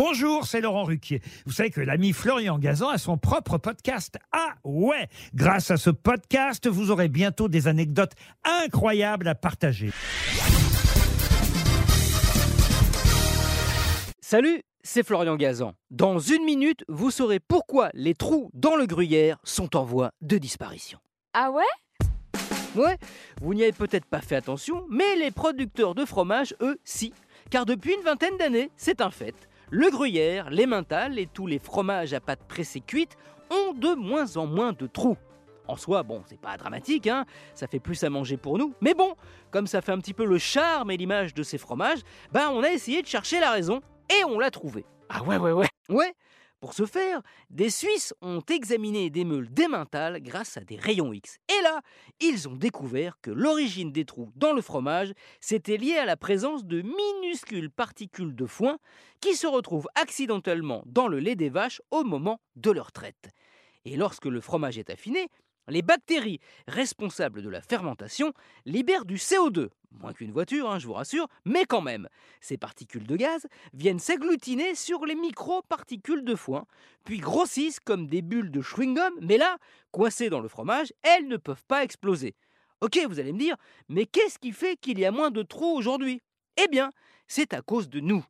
Bonjour, c'est Laurent Ruquier. Vous savez que l'ami Florian Gazan a son propre podcast. Ah ouais Grâce à ce podcast, vous aurez bientôt des anecdotes incroyables à partager. Salut, c'est Florian Gazan. Dans une minute, vous saurez pourquoi les trous dans le gruyère sont en voie de disparition. Ah ouais? Ouais, vous n'y avez peut-être pas fait attention, mais les producteurs de fromage, eux, si. Car depuis une vingtaine d'années, c'est un fait. Le gruyère, les mentales et tous les fromages à pâte pressée cuite ont de moins en moins de trous. En soi, bon, c'est pas dramatique, hein, ça fait plus à manger pour nous. Mais bon, comme ça fait un petit peu le charme et l'image de ces fromages, ben on a essayé de chercher la raison et on l'a trouvé. Ah ouais, ouais, ouais. Ouais, pour ce faire, des Suisses ont examiné des meules démentales grâce à des rayons X. Et là, ils ont découvert que l'origine des trous dans le fromage, c'était lié à la présence de minuscules particules de foin qui se retrouvent accidentellement dans le lait des vaches au moment de leur traite. Et lorsque le fromage est affiné, les bactéries responsables de la fermentation libèrent du CO2, moins qu'une voiture, hein, je vous rassure, mais quand même. Ces particules de gaz viennent s'agglutiner sur les micro-particules de foin, puis grossissent comme des bulles de chewing-gum, mais là, coincées dans le fromage, elles ne peuvent pas exploser. Ok, vous allez me dire, mais qu'est-ce qui fait qu'il y a moins de trous aujourd'hui? Eh bien, c'est à cause de nous.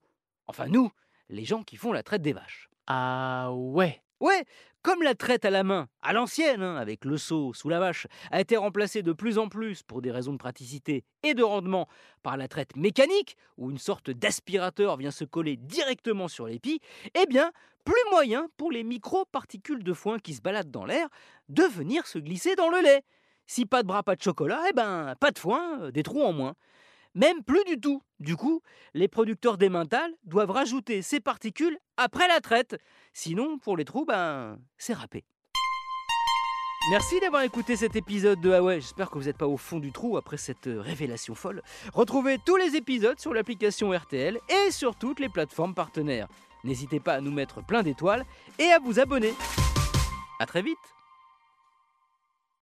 Enfin nous, les gens qui font la traite des vaches. Ah ouais. Ouais, comme la traite à la main, à l'ancienne, hein, avec le seau sous la vache, a été remplacée de plus en plus, pour des raisons de praticité et de rendement, par la traite mécanique, où une sorte d'aspirateur vient se coller directement sur l'épi, eh bien, plus moyen pour les micro-particules de foin qui se baladent dans l'air de venir se glisser dans le lait. Si pas de bras, pas de chocolat, eh ben, pas de foin, euh, des trous en moins. Même plus du tout. Du coup, les producteurs d'émental doivent rajouter ces particules après la traite. Sinon, pour les trous, ben, c'est râpé. Merci d'avoir écouté cet épisode de Ah ouais, j'espère que vous n'êtes pas au fond du trou après cette euh, révélation folle. Retrouvez tous les épisodes sur l'application RTL et sur toutes les plateformes partenaires. N'hésitez pas à nous mettre plein d'étoiles et à vous abonner. A très vite